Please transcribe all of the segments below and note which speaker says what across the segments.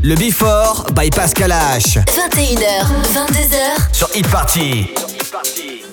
Speaker 1: Le Before by Pascal H.
Speaker 2: 21h, 22h.
Speaker 1: Sur Hit Party.
Speaker 3: Move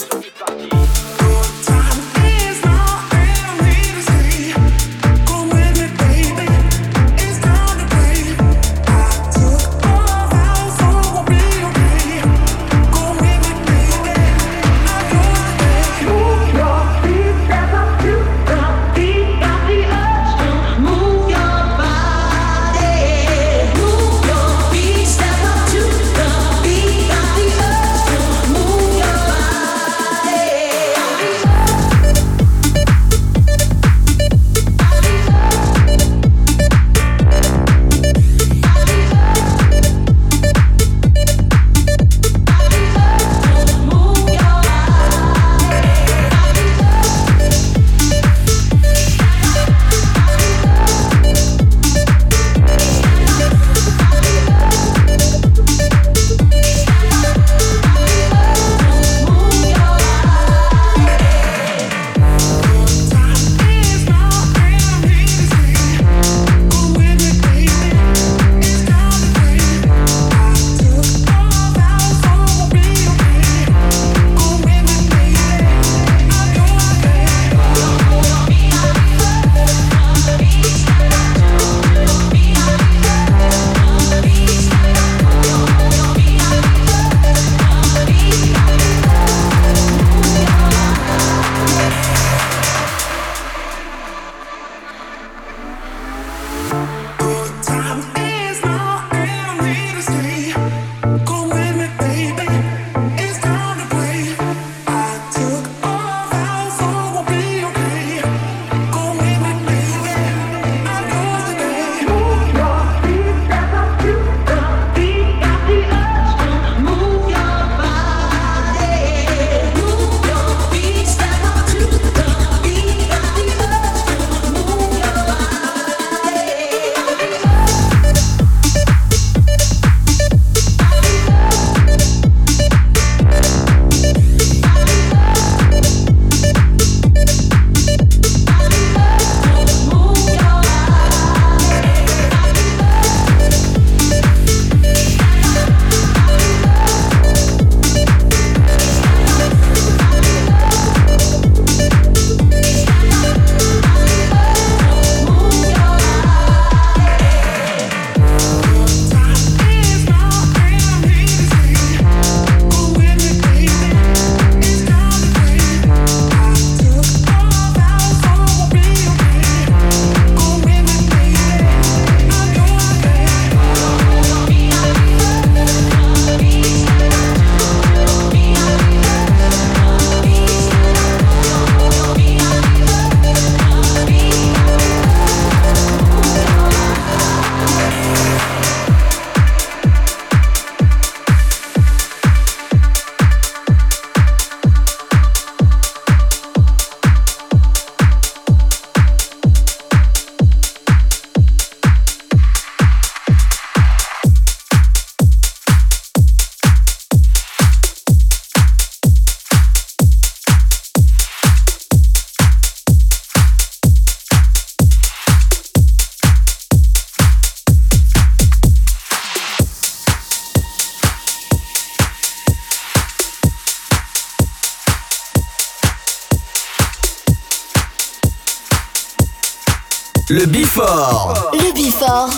Speaker 3: Le Before.
Speaker 4: Le Before.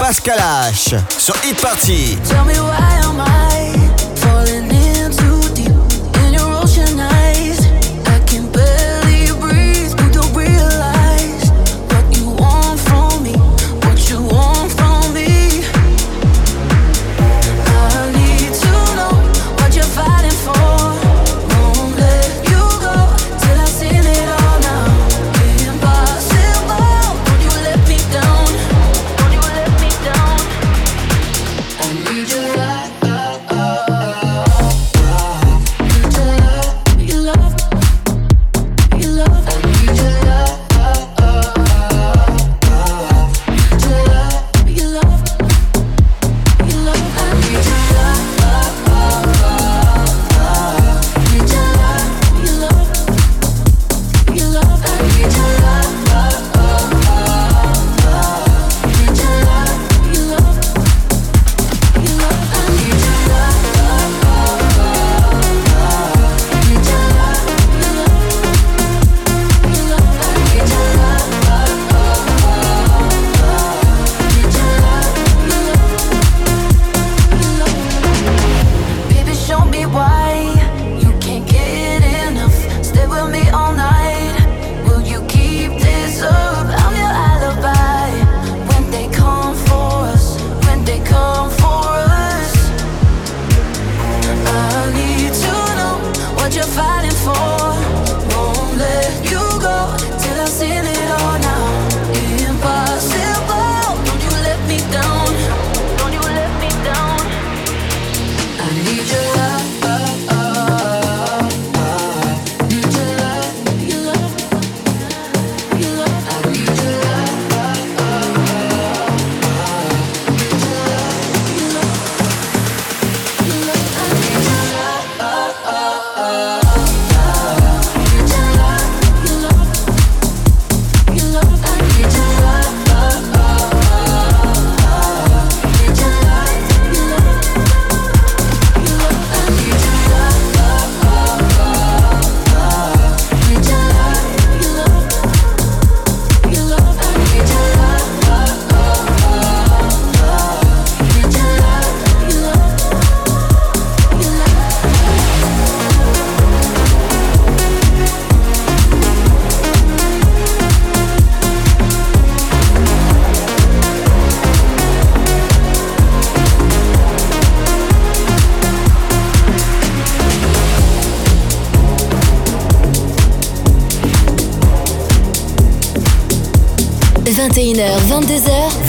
Speaker 3: Pascal H. Sur Hit Party.
Speaker 5: Tell me why am I falling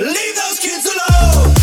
Speaker 6: Leave those kids alone.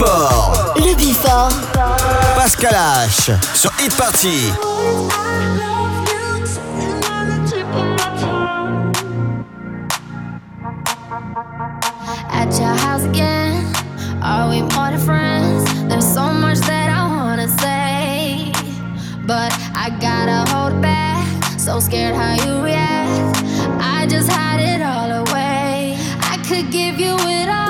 Speaker 6: Before.
Speaker 7: Le
Speaker 2: Before. Pascal H.
Speaker 7: Sur Hit Party.
Speaker 8: At your house again. Are we more than friends? There's so much that I wanna say. But I gotta hold back. So scared how you react. I just hide it all away. I could give you it all.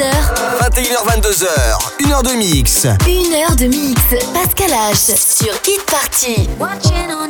Speaker 3: 21h22h. 1 heure de mix.
Speaker 4: 1 heure de mix. Pascal H sur Hit Party.
Speaker 9: Watching on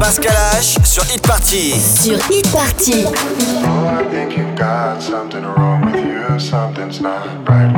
Speaker 4: Pascal
Speaker 3: H sur Hit Party.
Speaker 4: Sur Hit Party.
Speaker 10: Oh, I think you got something wrong with you. Something's not right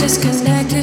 Speaker 10: disconnected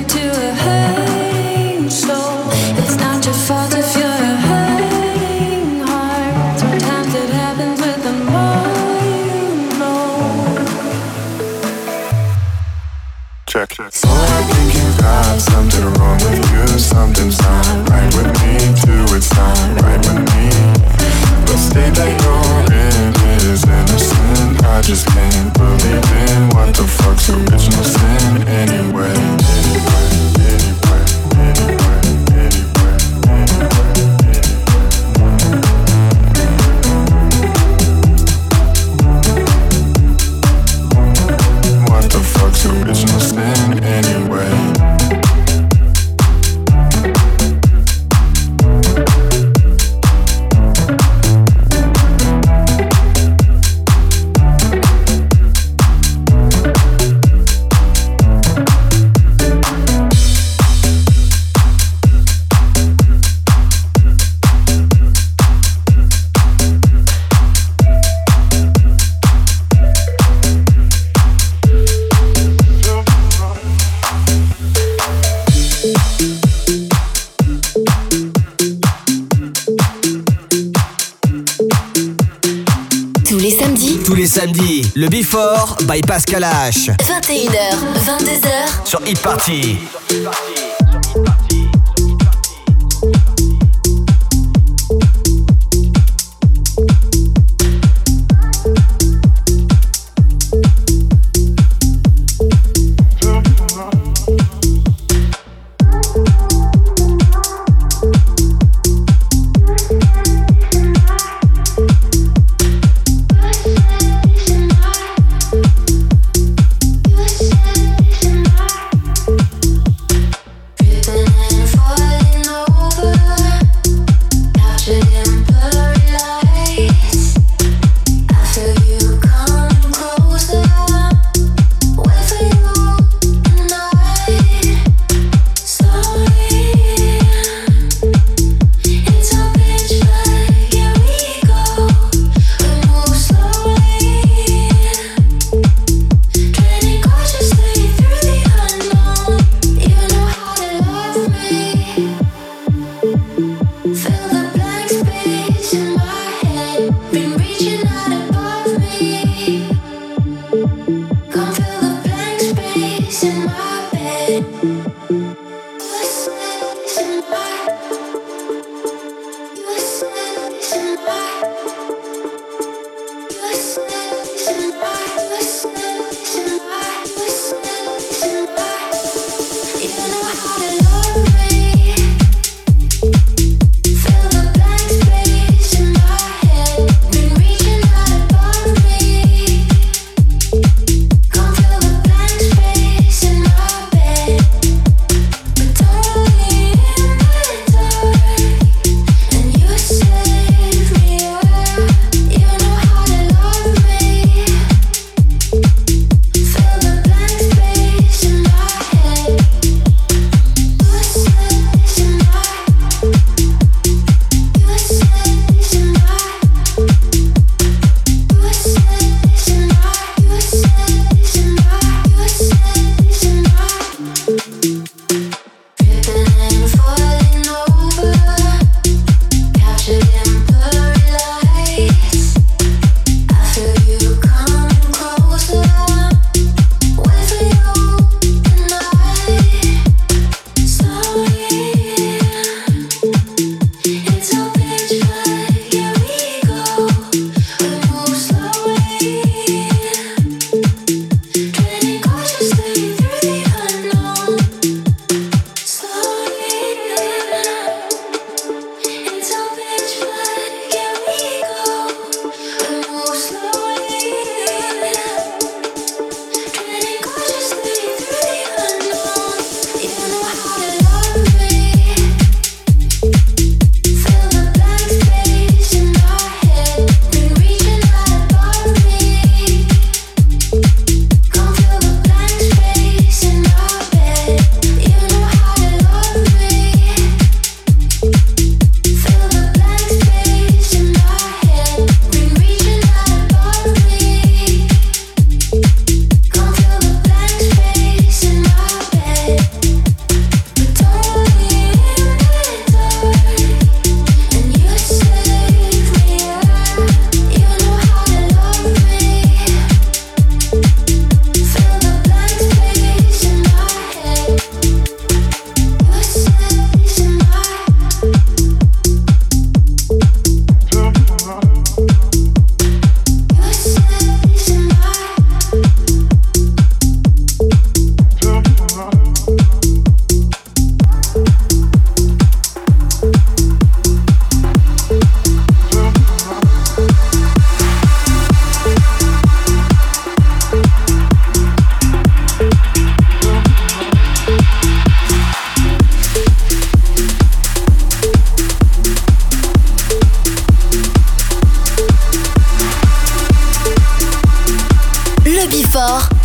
Speaker 10: by Pascal H.
Speaker 2: 21h, 22h
Speaker 10: sur
Speaker 11: e-party.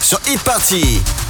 Speaker 12: Sur Hit Party.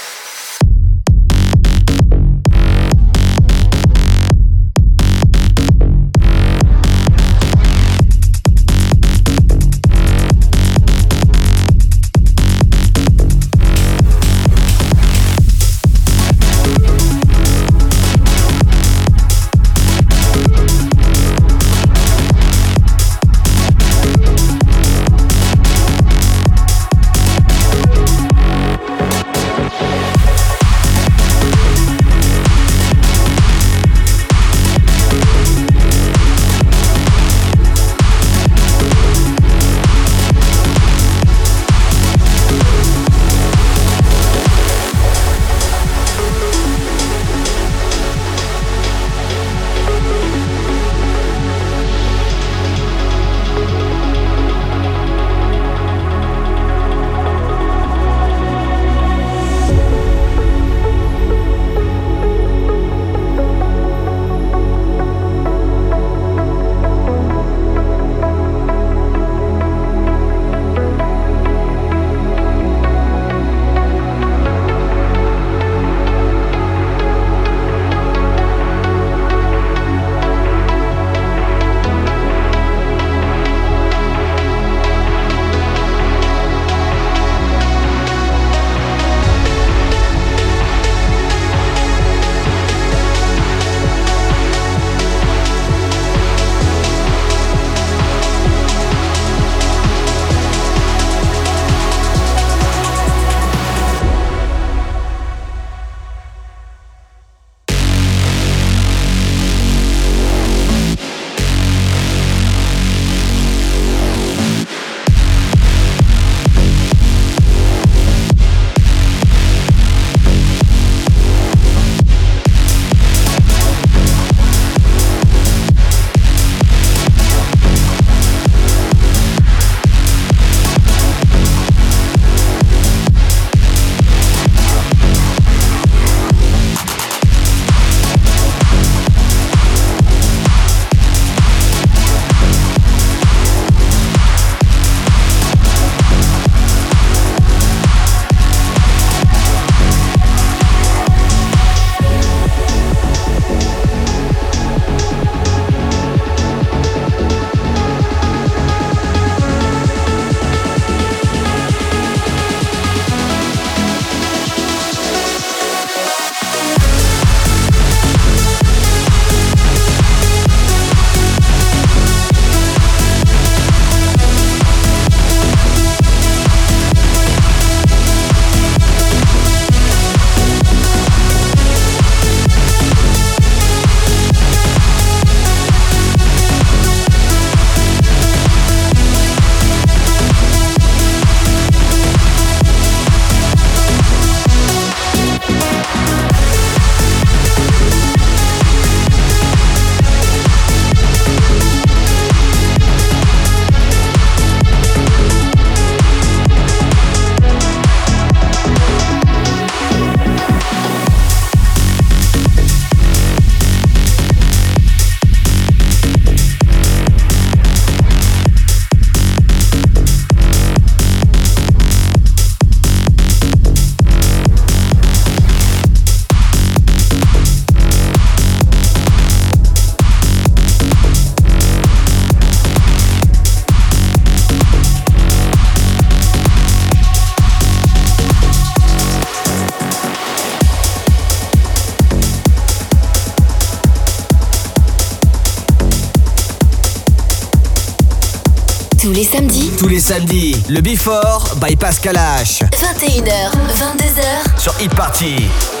Speaker 7: Tous les samedis. Le Before by Pascal H.
Speaker 2: 21h, 22h.
Speaker 7: Sur Hit Party.